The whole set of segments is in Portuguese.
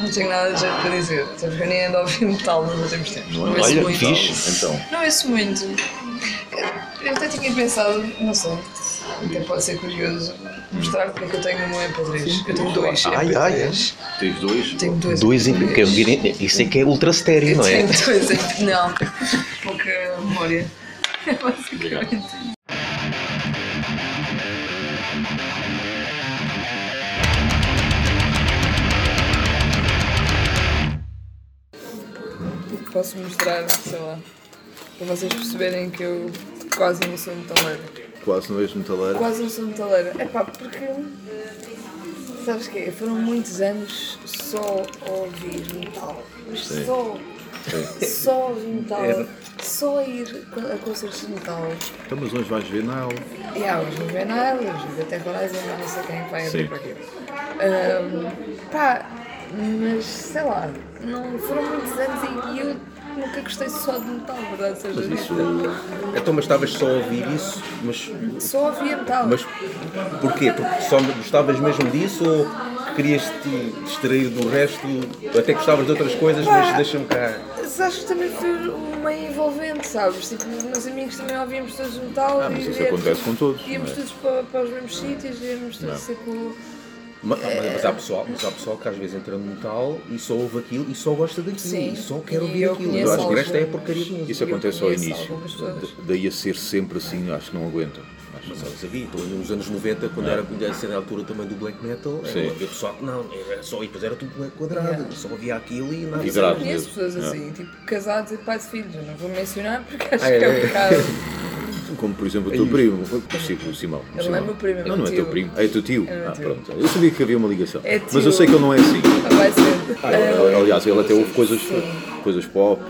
Não tenho nada de jeito para dizer. Até porque eu nem ando a ouvir metal nos últimos tempos. Não ouço Olha, muito. fixe. Então, Não ouço muito. Eu até tinha pensado, não sei, até pode ser curioso, mostrar porque é que eu tenho meu MP3. Eu tenho dois Ai, ai, MP3. tens dois? Tenho dois Dois em. MP3. que eu virei- Isso é que é ultra estéreo, não é? tenho dois MP3. Não, pouca memória. É basicamente Posso mostrar, sei lá, para vocês perceberem que eu quase não sou metaleira. Quase não és metaleiro. Quase não sou metaleira. É pá, porque. Sabes o quê? Foram muitos anos só a ouvir metal. Mas só. Só a ouvir metal. Só a ir a concertos de metal. Então, mas hoje vais ver Nile. Há hoje no Venal, hoje no Terrorizing, não sei quem vai abrir Sim. para aqui. Ahm, pá, mas sei lá, não foram muitos anos e, e eu nunca gostei só de metal, verdade seja Mas isso. Então, mas estavas só a ouvir isso, mas, Só ouvia metal. mas porquê? Porque só gostavas mesmo disso ou querias te distrair do resto? Até gostavas de outras coisas, mas deixa-me cá. Acho que também foi um meio envolvente, sabes? Tipo, os meus amigos também ouvíamos todos metal Ah, mas e isso íamos- acontece com todos. Íamos é? todos para, para os mesmos sítios, íamos todos tipo. Mas, mas há pessoal, mas há pessoal que às vezes entra no metal e só ouve aquilo e só gosta daquilo Sim. e só quer E ouvir eu aquilo. Eu acho que o resto é alguns. porcaria de música. Isso Eu acontece ao início. Daí a ser sempre assim, acho que não aguentam. Acho Mas que não. eu sabia, então, nos anos 90, quando era a ser a altura também do black metal, Sim. era havia pessoal que não, era só, e depois era tudo black quadrado, Yeah. só havia aquilo e nada. Vidrado. Conheço pessoas É. assim, tipo, casados e pais de filhos. Eu não vou mencionar porque acho Ah, é, que é é. um bocado. Como por exemplo o teu primo, o Simão. Ele não é meu primo, é Não, não é teu primo. É teu tio. É ah, pronto. Eu sabia que havia uma ligação. É Mas eu sei que ele não é assim. Vai ser. Ah, Aliás, ele até ouve coisas, Sim. coisas pop,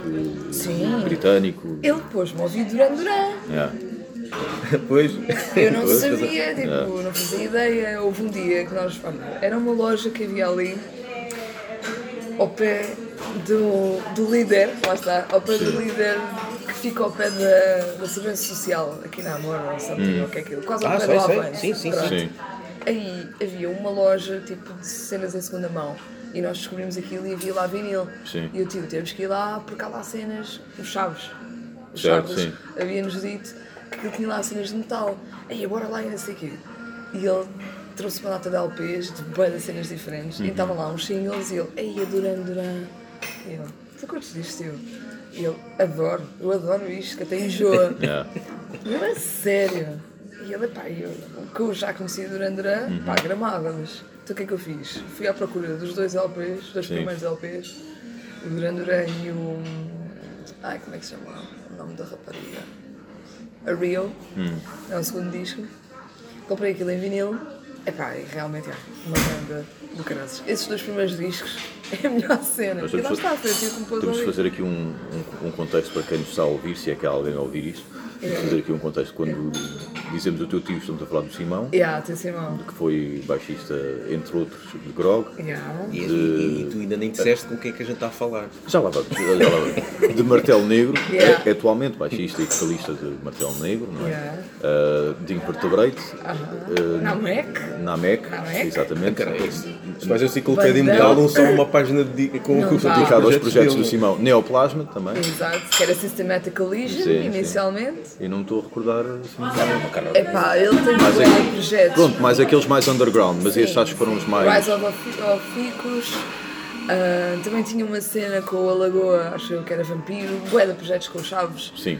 Sim. britânico. Ele pôs-me a ouvir Duran Duran. É. Depois, Eu não Pois, sabia, tipo, é. não fazia ideia. Houve um dia que nós. Era uma loja que havia ali, ao pé do, do líder, lá está, ao pé do líder fica ao pé da, da Segurança Social, aqui na Amor, ou something, ou o que é aquilo, quase ao Ah, pé sei, sei. Avante. Sim, sim, Pronto. Sim. Aí havia uma loja tipo de cenas em segunda mão e nós descobrimos aquilo e havia lá vinil. Sim. E eu tio, temos que ir lá porque há lá cenas, os chaves. Os Certo, chaves sim. havia-nos dito que tinha lá cenas de metal. Aí bora lá e não sei o quê. E ele trouxe uma data de LPs de de cenas diferentes Uhum. e estavam lá uns singles e ele, ei, Duran Duran. E eu, tu curtes disto, tio? E ele, adoro, eu adoro isto, que até enjoa. É. Não é sério. E ele, pá, eu, que eu já conhecia Duran Duran, Uhum. pá, gramada, mas então o que é que eu fiz? Fui à procura dos dois LPs, dos Sim. primeiros LPs, o Duran Duran e o. Ai, como é que se chama o nome da rapariga? A Rio, Hum. é o segundo disco. Comprei aquilo em vinil. Epá, e realmente é uma banda do caralho. Esses dois primeiros discos é a melhor cena. Nós temos, está, pouco temos de fazer aqui um, um, um contexto para quem nos está a ouvir, se é que há alguém a ouvir isto. Temos de fazer aqui um contexto. Quando dizemos o teu tio, estamos a falar do Simão, Yeah, tem Simão. que foi baixista, entre outros, de Grog. Yeah. e, e- e tu ainda nem disseste com o que é que a gente está a falar. Já lá vamos, já lá vamos. De Martelo Negro, Yeah. é, é atualmente baixista e vocalista de Martelo Negro, não é? Yeah. Uh, de Invertebrate, uh, Na Mac. Namek, Namek? exatamente. Se vais a enciclopédia mundial, não só uma página de, com, Não com dá. Dedicado aos projetos do. Simão. Neoplasma também. Exato, que era Systematic Collision Sim, sim. inicialmente. E não me estou a recordar assim. Epá, ele tem Mas um é- projetos. Pronto, mais aqueles mais underground, mas Sim, estes acho que foram os mais. Rise of, Ficus. ah, também tinha uma cena com a Lagoa, acho eu que era vampiro. Bué de projetos com o Chaves. Sim.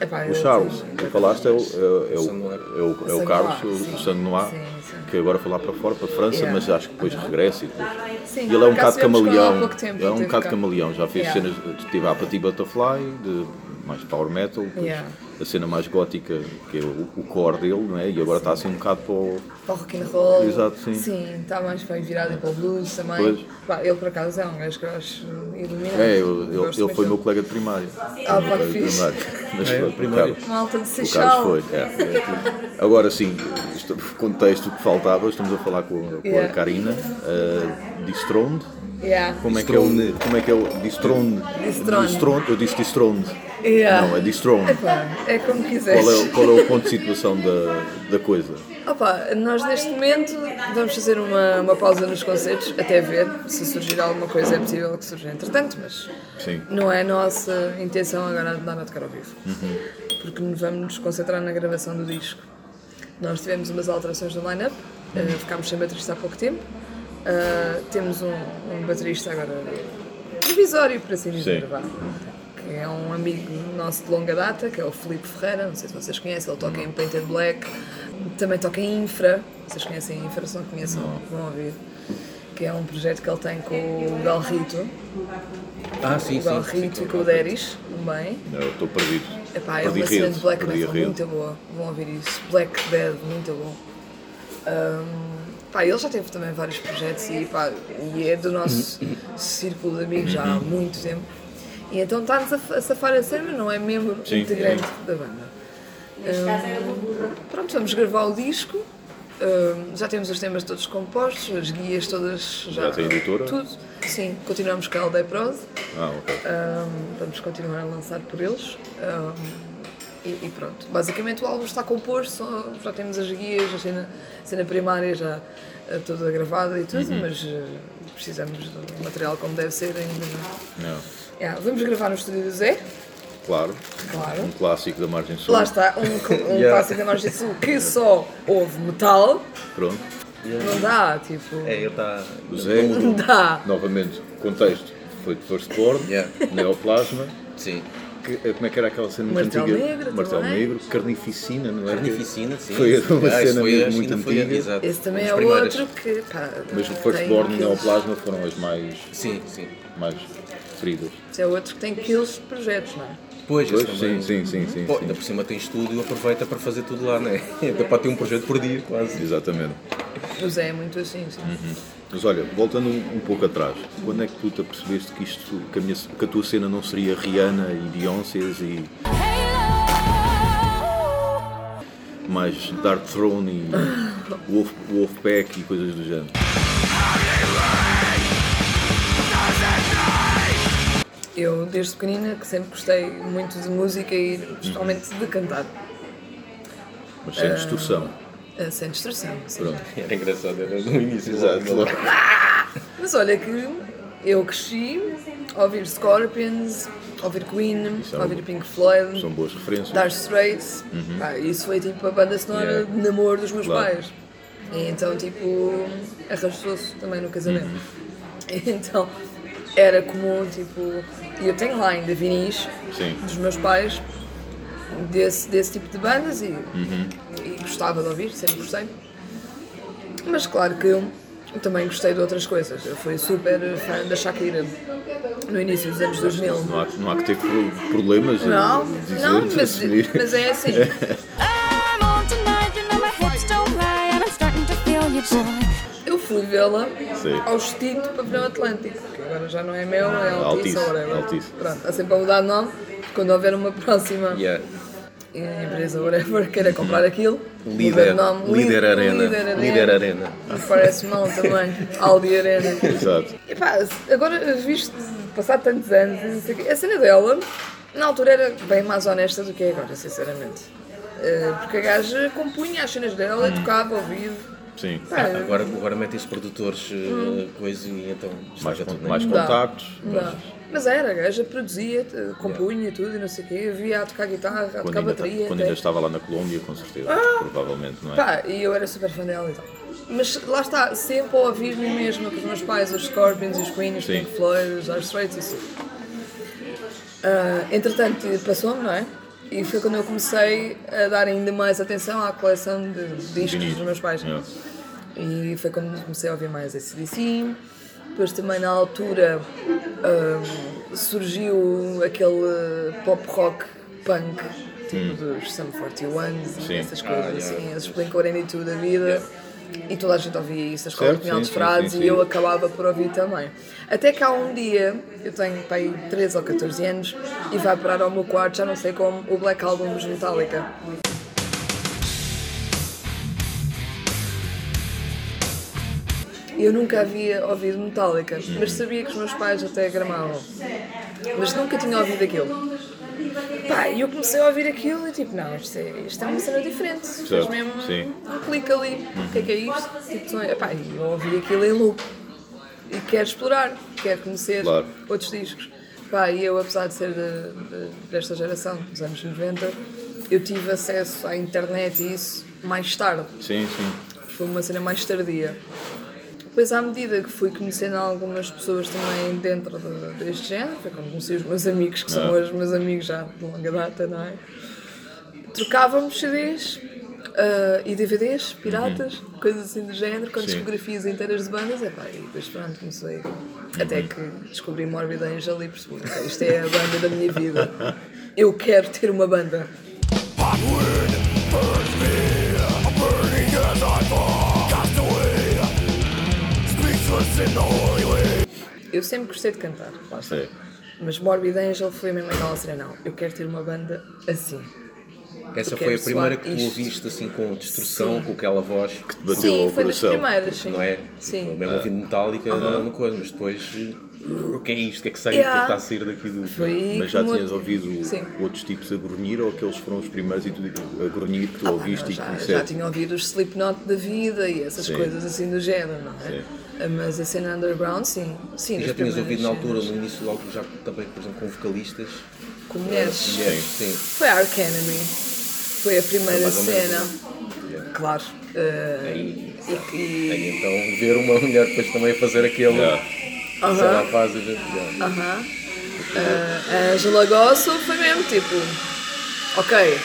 Epá, O Charles, que falaste, é o, é, é o, é o, é o Saint-Noir, Carlos, sim. o, o Santo Noir, Sim, sim. Que agora foi lá para fora, para a França, Yeah. mas acho que depois regressa e depois. Sim, ele é um bocado camaleão. tempo, É um bocado camaleão. Já fez Yeah. cenas, teve a Patti Butterfly, de mais power metal, Yeah. a cena mais gótica, que é o, o core dele, não é? E agora está assim um bocado para o. Para o rock and roll. Exato, sim. Sim, está mais bem virado para o blues também. Pois. Pá, ele por acaso é um gajo que eu acho iluminado. É, eu- ele, Gosto ele muito foi meu colega de primário. Ah, pá, que de fixe. primário. Mas É, primário. Malta de Seixal. Foi, é. Agora sim, isto, contexto que faltava, estamos a falar com, com a Yeah. Karina, uh, Distroned. Yeah. Como é que é o. Como é que é o. Distroned. Distroned. Distroned, Eu disse Distroned. Yeah. Não, é Distrone. Epá, é como quiseres. Qual é, o- qual é o ponto de situação da, da coisa? Opa, nós neste momento vamos fazer uma, uma pausa nos concertos, até ver se surgir alguma coisa, é possível que surja entretanto, mas Sim. não é a nossa intenção agora andar a tocar ao vivo. Porque vamos nos concentrar na gravação do disco. Nós tivemos umas alterações no line-up, eh, ficámos sem baterista há pouco tempo, eh, temos um, um baterista agora provisório, por assim dizer, Sim. É um amigo nosso de longa data, que é o Filipe Ferreira, não sei se vocês conhecem, ele toca em Painted Black, também toca em Infra, vocês conhecem Infra, se não conhecem, vão ouvir, que é um projeto que ele tem com o Galrito, Ah, sim, o sim. Galrito e com o Deris, também. Eu estou perdido. Epá, é uma cena de black metal muito boa, vão ouvir isso. Black Dead, muito bom. Ahm, pá, ele já teve também vários projetos e, pá, e é do nosso círculo de amigos já há muito tempo. E então está-nos a, fa- a safar a cena, mas não é membro Sim, integrante da banda. Ahm, pronto, vamos gravar o disco. Já temos os temas todos compostos, as guias todas já. Já tem editora? Tudo. Sim, continuamos com a Aldeia Prose. Ah, ok. Um, vamos continuar a lançar por eles. Um, e, e pronto. Basicamente o álbum está composto, só- já temos as guias, a cena, a cena primária já eh, toda gravada e tudo, mas eh, precisamos do material como deve ser ainda. não. Não. Yeah, vamos gravar no estúdio do Zé, Claro. claro. Um clássico da margem sul. Lá está, um, um Yeah. clássico da Margem Sul que só houve metal, Pronto. não dá, tipo. É, ele está. O Zé, Não dá. novamente, contexto. Foi de Firstborn, Yeah. Neoplasma. Sim. Que, eh, como é que era aquela cena muito Martelo antiga? Negro também. Negro, Carnificina, não é? Carnificina, sim. Foi uma Ah, cena foi, muito ainda foi, antiga. exato. Esse também é primeiras. outro que. Pá, Mas o Firstborn e Neoplasma foram as mais, Sim, sim. mais queridas. Esse é outro que tem aqueles projetos, não é? Pois, Pois, sim, sim, sim, sim, Pô, ainda por cima tem estúdio, aproveita para fazer tudo lá, né? Dá para ter um projeto por dia, quase. Exatamente. O Zé é muito assim, sim. Mas olha, voltando um, um pouco atrás, quando é que tu te apercebeste que, isto, que, a minha- que a tua cena não seria Rihanna e Beyoncé e mais Dark Throne e Wolf, Wolfpack e coisas do género? Eu, desde pequenina, que sempre gostei muito de música e principalmente de cantar, Mas sem distorção. eh, sem distração. sim. Pronto. Era engraçado, era no início. Exato. logo. Mas olha que eu cresci a ouvir Scorpions, a ouvir Queen, é a ouvir Pink Floyd, São boas referências. Dire Straits. Pá, isso foi tipo a banda sonora Yeah. de namoro dos meus Claro. pais. E então, tipo, arrastou-se também no casamento. Uhum. Então, era comum, tipo, e eu tenho lá ainda vinis Sim. dos meus pais desse, desse tipo de bandas e, Uhum. e gostava de ouvir, sempre gostei. Mas claro que eu também gostei de outras coisas. Eu fui super fã da Shakira no início dos anos 2000. Não há, não há que ter pro- problemas Não, dizer, não, mas, mas é assim. Eu fui vê-la ao extinto Pavilhão Atlântico, que agora já não é meu, é Altice, Altice. Altice. Pronto, está sempre a mudar de nome. Quando houver uma próxima Yeah. empresa, whatever, queira comprar aquilo, Líder, muda de nome. líder Lí- arena. Líder Arena. Líder arena. Me parece mal também. Aldi Arena. Exato. E pá, agora visto, passado tantos anos, a cena dela, na altura era bem mais honesta do que é agora, sinceramente. Eh, Porque a gaja compunha as cenas dela tocava ao vivo. Sim. Pá, Agora, agora metem-se produtores, eh, coisa e então Mais, tudo, né? mais Não contactos. Não. Mas era, a gaja produzia, eh, compunha tudo e não sei o quê, via a tocar guitarra, a tocar ainda, bateria. quando até. ainda estava lá na Colômbia, com certeza. Provavelmente, não é? Pá, e eu era super fã dela e tal. Mas lá está, sempre a ouvir-me mesmo com os meus pais, os Scorpions, os Queen, os. Pink Floyd, os Dire Straits e isso. Ah, entretanto, passou-me, não é? E foi quando eu comecei a dar ainda mais atenção à coleção de discos dos meus pais. É. E foi quando comecei a ouvir mais ACDC. Depois também na altura ah, surgiu aquele pop rock punk, tipo dos Sum 41, Hum. Sim. essas coisas Ah, assim, yeah. esses Blink-182 da vida. E toda a gente ouvia isso, a escola Certo, tinha sim, frases e eu acabava por ouvir também. Até que há um dia, eu tenho pai 13 ou 14 anos, e vai parar ao meu quarto, já não sei como, o Black Album dos Metallica. Eu nunca havia ouvido Metallica, mas sabia que os meus pais até gramavam. Mas nunca tinha ouvido aquilo. Pá, e eu comecei a ouvir aquilo e tipo, não, isto é, isto é uma cena diferente. Fez mesmo sim. um clique ali. O que é que é isto? Tipo, epá, e eu ouvi aquilo em loop. E quero explorar, quero conhecer Claro. outros discos. Pá, e eu, apesar de ser de- de- desta geração, dos anos 90, eu tive acesso à internet e isso mais tarde. Sim, sim. Foi uma cena mais tardia. Depois, à medida que fui conhecendo algumas pessoas também dentro de- deste género, foi quando conheci os meus amigos, que são Ah. hoje meus amigos já de longa data, não é? Trocávamos CDs ah, e DVDs, piratas, coisas assim do género, com Sim. discografias inteiras de bandas, epá, e depois pronto, comecei. Até que descobri Morbid Angel e percebi, "Ok, isto é a banda da minha vida. Eu quero ter uma banda. Eu sempre gostei de cantar, lá. Sim. Mas Morbid Angel foi mesmo aquela cena, não, eu quero ter uma banda assim. Essa foi a quero primeira que tu isto. ouviste assim com destrução, Sim. com aquela voz, Bateu sim, ao foi das primeiras, sim. não é? Sim. Mesmo ouvindo Metallica era uma coisa, mas depois o que é isto? O que é que sai? Yeah. O que é que está a sair daqui do. Foi Mas que já tinhas ouvido Sim. outros tipos a grunhir ou aqueles foram os primeiros e tu a grunhir que tu Ah, ouviste não, e já, conheceste? já tinha ouvido os Slipknot da vida e essas Sim. coisas assim do género, não é? Sim. Mas a cena underground, sim. sim E já tinhas ouvido na altura, no início altura, já também, por exemplo, com vocalistas. Com mulheres. Sim. Foi a Ark Enemy. Foi a primeira menos, cena. Yeah. Claro. eh, Aí, e, e- aí então ver uma mulher depois também a fazer aquele. Yeah. Se ela faz, a gente. yeah. Aham. Ah, a Angela Gosso foi mesmo tipo, ok,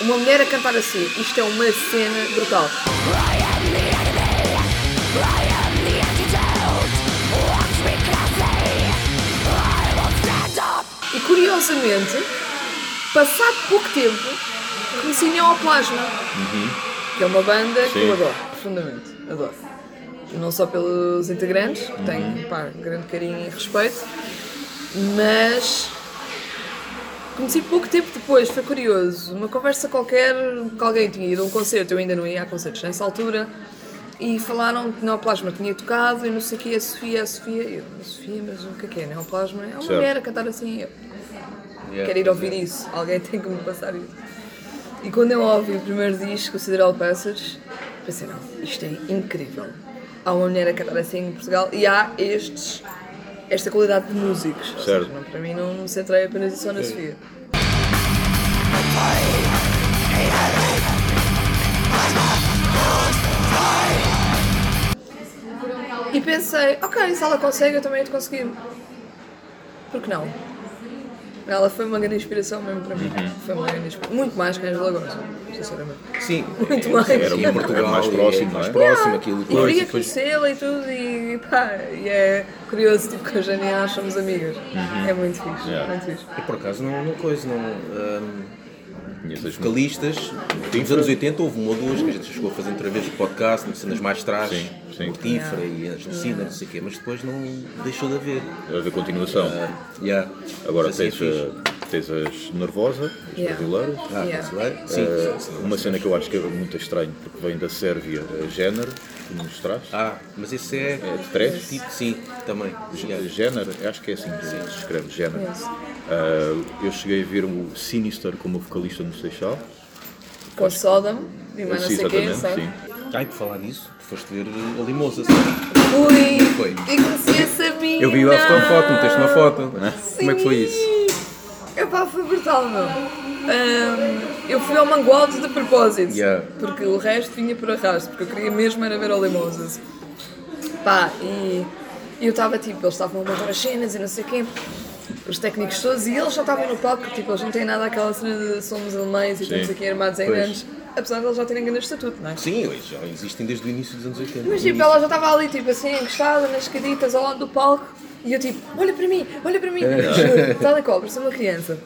uma mulher a cantar assim, isto é uma cena brutal. Curiosamente, passado pouco tempo, conheci Neoplasma, que é uma banda que Sim. eu adoro, profundamente, adoro. Não só pelos integrantes, que tenho pá, grande carinho e respeito, mas conheci pouco tempo depois, foi curioso. Uma conversa qualquer, que alguém tinha ido a um concerto, eu ainda não ia a concertos nessa altura, e falaram que Neoplasma tinha tocado e não sei o que, a Sofia, a Sofia, eu, a Sofia, mas o que é que é? Neoplasma é uma Certo. mulher a cantar assim, eu Yeah. quero ir ouvir isso, alguém tem que me passar isso. E quando eu ouvi o primeiro disco, o Sideral Passage, pensei, não, isto é incrível. Há uma mulher a cantar assim em Portugal e há estes, esta qualidade de músicos. Certo. seja, não, para mim não me centrei apenas só na Sofia. E pensei, ok, se ela consegue, eu também hei de conseguir. Por que não? Ela foi uma grande inspiração mesmo para mim. Foi uma grande inspiração. Muito mais que a Angela Gomes, sinceramente. Sim, Muito mais. Era em um Portugal mais e próximo, é mais próximo aquilo E queria conhecê-la e tudo, e pá, e é curioso, tipo, que hoje em dia nós somos amigas. É muito fixe, Yeah. muito fixe. E por acaso não, não coisa, não. hum, Muito. vocalistas, nos anos 80 houve uma ou duas que a gente chegou a fazer entrevistas de podcast, em cenas mais trás, Sim, sim. o Tifra e a Genesina, não sei o quê, mas depois não deixou de haver. A ver continuação. Ah, yeah. Agora assim é tens, fixe. a- tens as Nervosa, as Yeah. brasileiras. Ah, Yeah. brasileiro? Sim, Uh, sim, sim. uma cena que eu acho que é muito estranho, porque vem da Sérvia, a Género, que nos traz. Ah, mas esse é. É de três? Tipo, sim, também. Yeah. Género, acho que é assim que se escreve, Género. Uh, eu cheguei a ver o Sinister como vocalista no Seixal. Com Sodom e mais não Sim, sei o sabe? sim. Ai, por falar nisso, tu foste ver a Limosa, sabe? Fui! Foi. E conheci a Sabina! Eu vi a tua foto, meteste uma foto. Como é que foi isso? Epá, foi brutal, meu. Ahm, eu fui ao Mangualde de propósito, Yeah. porque o resto vinha por arrasto, porque eu queria mesmo era ver o Limosas. Pá, e e eu estava tipo, eles estavam a montar as cenas e não sei quê, os técnicos todos, e eles já estavam no palco, tipo, eles não têm nada aquela cena de somos alemães e estamos aqui armados em anos, apesar de eles já terem grande estatuto, não é? Sim, eles já existem desde o início dos anos 80. Mas tipo, ela já estava ali, tipo assim, encostada nas escaditas ao lado do palco e eu tipo, olha para mim, olha para mim, juro, tal e qual, parecia uma criança.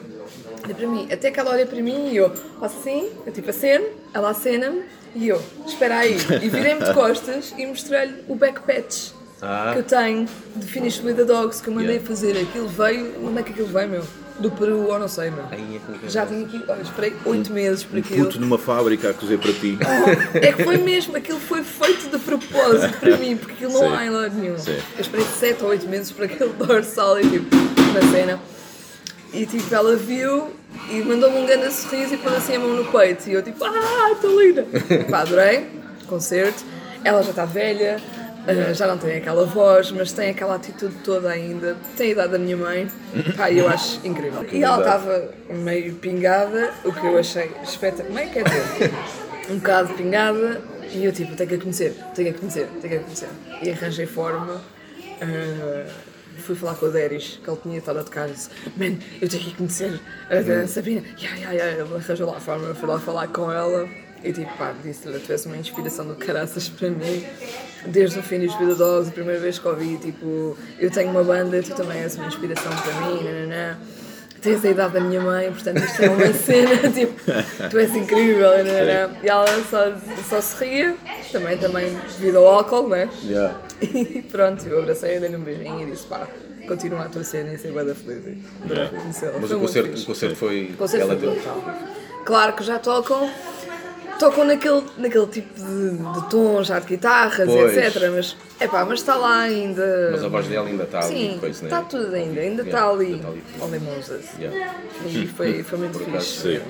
Olha para mim, até que ela olha para mim e eu faço assim, eu tipo aceno, ela acena-me e eu, espera aí, e virei-me de costas e mostrei-lhe o backpatch Ah. que eu tenho de Finish with the Dogs que eu mandei Yeah. fazer. Aquilo veio, onde é que aquilo veio, meu? Do Peru ou não sei, meu. Aí é Já tinha aqui, olha, esperei 8 meses por Um aquilo. puto numa fábrica a cozer para ti. É que foi mesmo, aquilo foi feito de propósito para mim, porque aquilo não Sim. há em lado nenhum. Sim. Eu esperei 7 ou 8 meses para aquele dorsal e tipo, uma cena. E tipo, ela viu e mandou-me um grande sorriso e pôs assim a mão no peito. E eu tipo, ah, estou linda! Pá, adorei, concerto. Ela já está velha, ah, já não tem aquela voz, mas tem aquela atitude toda ainda. Tem a idade da minha mãe, pá, eu acho incrível. E ela estava meio pingada, o que eu achei espetacular. Meio quer dizer, um bocado pingada, e eu tipo, tenho que a conhecer, tenho que a conhecer, tenho que a conhecer. E arranjei forma. ah, fui falar com o Deris, que ele tinha estado a tocar e disse: Man, eu tenho que conhecer a, a Sabina. Yeah, yeah, yeah. Ele arranjou lá a forma, eu fui lá falar com ela e tipo, pá, disse-lhe: tivesse uma inspiração do caraças para mim. Desde o fim dos Vida Dogs, a primeira vez que ouvi, tipo, eu tenho uma banda, tu também és uma inspiração para mim, nananã. Tens a idade da minha mãe, portanto isto é uma cena, tipo, tu és incrível, nananã. E ela só, só se ria, também, também devido ao álcool, né? Yeah. E pronto, eu abracei, dei-lhe um beijinho e disse: pá, continua a tua cena e ser bué da feliz. Adorei conhecê-la. Mas o concerto, o concerto foi. O concerto ela foi brutal. Claro que já tocam, tocam naquele, naquele tipo de, de tom já de guitarras, Pois. etc. Mas, epá, mas está lá ainda. Mas a voz dela ainda está ali. Sim, coisa, né? está tudo ainda, ainda está Yeah, ali. está ali. Limosas. Yeah. E foi, foi muito fixe. sim.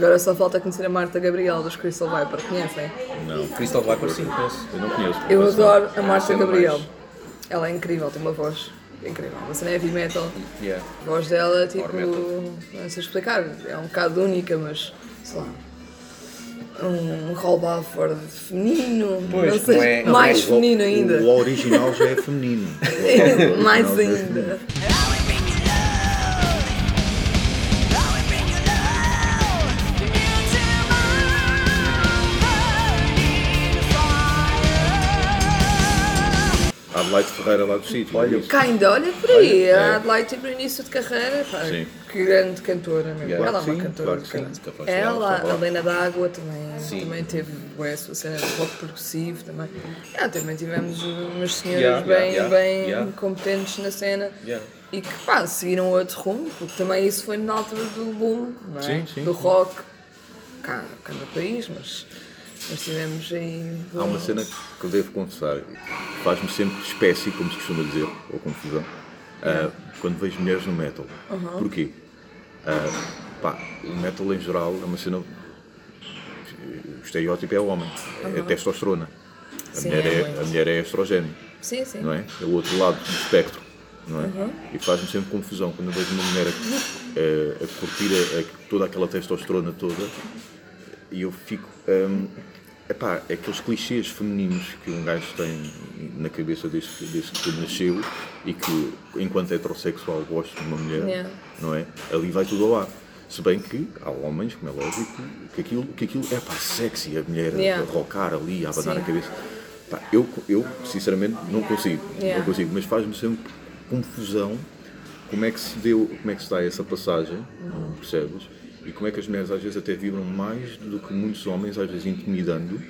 Agora só falta conhecer a Marta Gabriel dos Crystal Viper, conhecem? Não, Crystal Viper, sim, conheço. eu não conheço. Eu adoro a Marta Gabriel. mais- Ela é incrível, tem uma voz incrível. Você não é heavy metal. Yeah. A voz dela, tipo, não sei explicar, é um bocado única, mas sei lá. Um Roll Balford feminino, Pois, não sei, não é- não mais o- feminino ainda. O, o original já é feminino. mais O original já é ainda. Adelaide Ferreira lá do sítio. Olha, é isso? Kinda, olha por aí, Olha, a. Adelaide tipo no início de carreira, pá, Sim. que grande cantora mesmo. Yeah. Ela é uma Sim, cantora claro sim. Ela, a Helena D'Água também, Sim. também teve ué, a sua cena de rock progressivo também. Yeah, também tivemos umas senhoras Yeah, bem, bem competentes na cena e que pá, seguiram outro rumo, porque também isso foi na altura do boom, é? Do rock, cá, cá no país, mas, mas tivemos aí. Há uma cena que eu devo confessar, faz-me sempre espécie, como se costuma dizer, ou confusão, ah, quando vejo mulheres no metal. Porquê? Ah, pá, o metal em geral é uma cena. O estereótipo é o homem, é testosterona. A, Sim, mulher é é, a mulher é estrogênio, Sim, sim. não é? É o outro lado do espectro, não é? E faz-me sempre confusão quando eu vejo uma mulher a, a- a curtir a- toda aquela testosterona toda e eu fico. hum, epá, aqueles clichês femininos que um gajo tem na cabeça desde, que- desde que nasceu e que, enquanto heterossexual, gosta de uma mulher, Yeah. não é? Ali vai tudo ao ar. Se bem que há homens, como é lógico, que aquilo, que aquilo é pá, sexy, a mulher Yeah. a rocar ali, a abanar Sim. a cabeça. Pá, eu, eu, sinceramente, não consigo. Yeah. Não consigo, mas faz-me sempre confusão como é que se deu, como é que se dá essa passagem, percebes? E como é que as mulheres às vezes até vibram mais do que muitos homens, às vezes intimidando.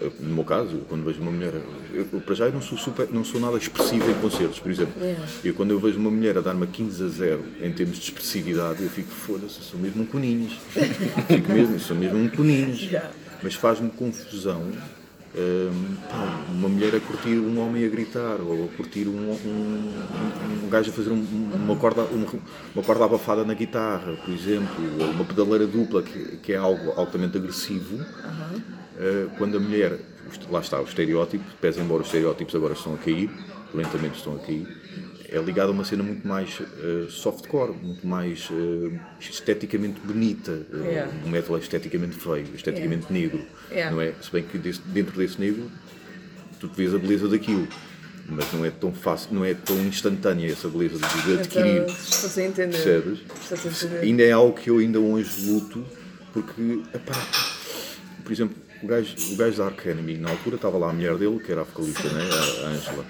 Eh, No meu caso, quando vejo uma mulher, eu, para já eu não sou, super, não sou nada expressivo em concertos, por exemplo. Yeah. Eu quando eu vejo uma mulher a dar-me a 15 a 0 em termos de expressividade, eu fico, foda-se, sou mesmo um coninhos. fico mesmo, sou mesmo um coninhos. Yeah. Mas faz-me confusão hum, pá, uma mulher a curtir um homem a gritar, ou a curtir um, um, um, gajo a fazer um- uma, corda, um- uma corda abafada na guitarra, por exemplo, ou uma pedaleira dupla, que, que é algo altamente agressivo. Uh, quando a mulher, lá está o estereótipo, pese embora os estereótipos agora estão a cair, lentamente estão a cair, é ligado a uma cena muito mais uh, softcore, muito mais uh, esteticamente bonita. Uh, Yeah. O metal é esteticamente feio, esteticamente negro, Yeah. não é? Se bem que desse- dentro desse negro tu vês a beleza daquilo, mas não é tão fácil, não é tão instantânea essa beleza de, de adquirir. Então, estou a entender. Percebes? Estou a entender. Ainda é algo que eu ainda hoje luto, porque, epá, por exemplo, o gajo, o gajo da Ark Enemy, na altura estava lá a mulher dele, que era a vocalista, né, a a Angela.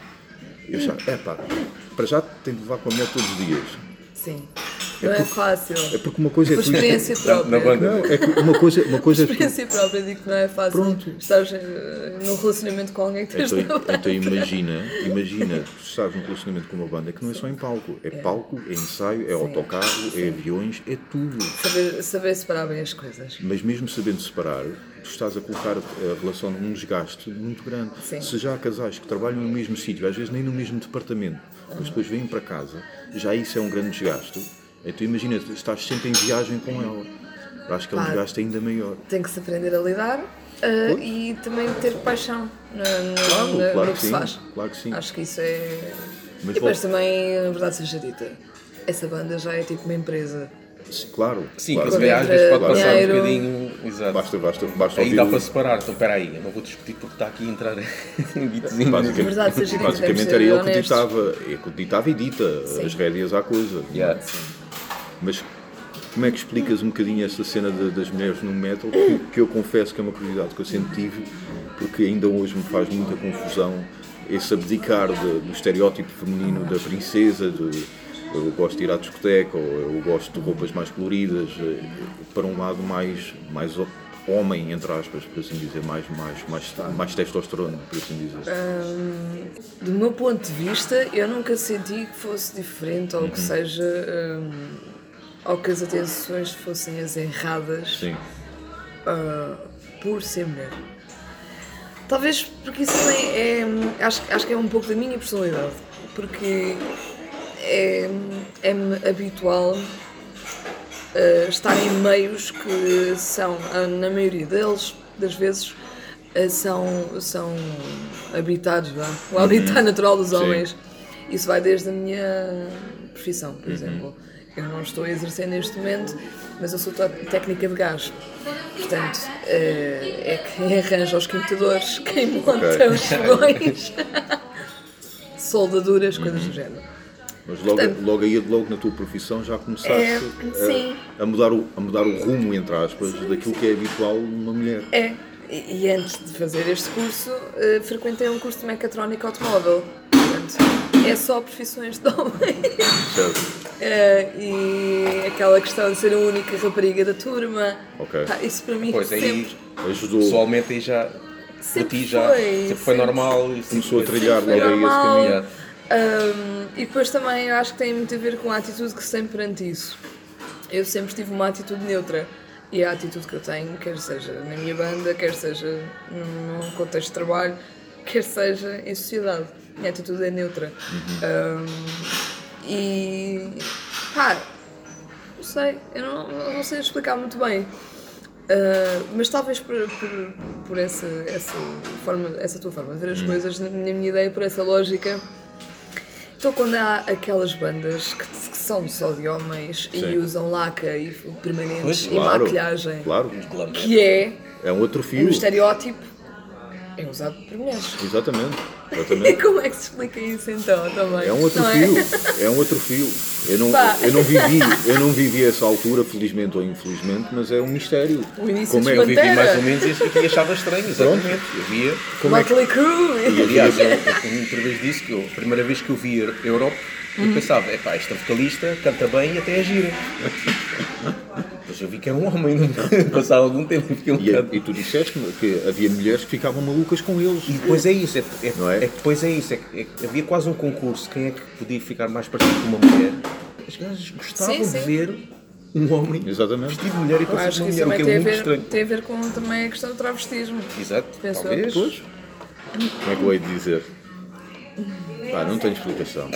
Eu achava, epá, para já tem de levar com a mulher todos os dias. Sim. Não é fácil. É porque uma coisa é Por tu... experiência Na própria. banda. Não, é que uma coisa, uma coisa é tu... experiência própria, digo que não é fácil Pronto. estar eh, num relacionamento com alguém que tens Então, na então imagina, imagina, tu estás num relacionamento com uma banda que não é só em palco. É palco, é ensaio, é autocarro, é aviões, é tudo. Saber, saber separar bem as coisas. Mas mesmo sabendo separar, tu estás a colocar a relação num desgaste muito grande. Sim. Se já há casais que trabalham no mesmo sítio, às vezes nem no mesmo departamento, mas depois vêm para casa, já isso é um grande desgaste. Então imagina, estás sempre em viagem com ela. Eu acho que é um desgaste ainda maior. Tem que se aprender a lidar eh, e também ter paixão no, no, Claro, claro no que que sim, faz. claro que sim. Acho que isso é. Mas e depois também, a verdade seja dita, essa banda já é tipo uma empresa. Claro. Sim, claro. que às vezes pode passar um Dinheiro. bocadinho. Exato. Basta, basta, basta Aí ouvir dá para separar, então espera aí, eu não vou discutir porque está aqui a entrar um beatzinho. Basicamente, Verdade basicamente de era ele que ditava, ele que ditava e dita as rédeas à coisa. Yeah. Mas como é que explicas um bocadinho esta cena de- das mulheres no metal? Que, que eu confesso que é uma curiosidade que eu sempre tive, porque ainda hoje me faz muita confusão esse abdicar de- do estereótipo feminino da princesa, de eu gosto de ir à discoteca, ou eu gosto de roupas mais coloridas, eh, para um lado mais, mais homem, entre aspas, por assim dizer, mais, mais, mais, mais testosterona, por assim dizer. Do meu ponto de vista, eu nunca senti que fosse diferente ou que Uhum. seja. hum, ou que as atenções fossem as erradas Sim. ah, por ser mulher. Talvez porque isso também é. Acho, acho que é um pouco da minha personalidade. Porque é, é-me habitual ah, estar em meios que são, ah, na maioria deles, das vezes, ah, são, são habitados. O habitat natural dos homens. Isso vai desde a minha profissão, por exemplo. Eu não estou a exercer neste momento, mas eu sou técnica de gás. Portanto, eh, é quem arranja os quintadores, quem monta Ok. os fogões, soldaduras, coisas do género. Mas logo, Portanto- logo aí, logo na tua profissão, já começaste É, a- sim. a, mudar o, a mudar o rumo, entre aspas, daquilo que é habitual numa mulher. É, e, e antes de fazer este curso, eh, frequentei um curso de mecatrónica automóvel. Portanto, é só profissões de homem. Certo? Eh, e aquela questão de ser a única rapariga da turma. Ok. pá, isso para mim Pois sempre. aí, Ajudou. pessoalmente aí já, Sempre ti já, foi, sempre foi sempre. normal. e Começou a trilhar logo aí esse caminho. Um, e depois também acho que tem muito a ver com a atitude que se tem perante isso. Eu sempre tive uma atitude neutra. E a atitude que eu tenho, quer seja na minha banda, quer seja num contexto de trabalho, quer seja em sociedade. Minha atitude é neutra. Um, e pá, não sei, eu não, não sei explicar muito bem. Uh, mas talvez por, por, por essa, essa, forma, essa tua forma de ver as coisas, na minha, minha ideia, por essa lógica. Então, quando há aquelas bandas que, que são só de homens e Sim. usam laca e permanentes Pois, e claro, maquilhagem, Claro. que é É um outro um fio. estereótipo, é usado por mulheres. Exatamente. E Exatamente. como é que se explica isso então também? É um outro Não fio. É um outro fio. Eu não, Pá. eu não vivi, eu não vivi essa altura, felizmente ou infelizmente, mas é um mistério. O início Como é Eu vivi mais ou menos isso e achava estranho, exatamente. Eu via. Como é que Motley Crue! Aliás, eu, eu outra vez disse que eu, a primeira vez que eu vi Europe, eu Uhum. pensava, epá, esta vocalista canta bem e até é gira. Eu vi que era um homem, não passava algum tempo e fiquei um E, bocado. e tu disseste que havia mulheres que ficavam malucas com eles. E depois é isso, é, é, Não é? é que depois é isso, é, que- é que havia quase um concurso, quem é que podia ficar mais parecido com uma mulher? As gajas gostavam Sim, sim. de ver um homem Exatamente. vestido de mulher e que isso mulher, o que tem é a, muito ver, estranho. tem a ver com também a questão do travestismo. Exato, Penso eu. talvez. Pois. Como é que eu hei de dizer? Pá, não tenho explicação.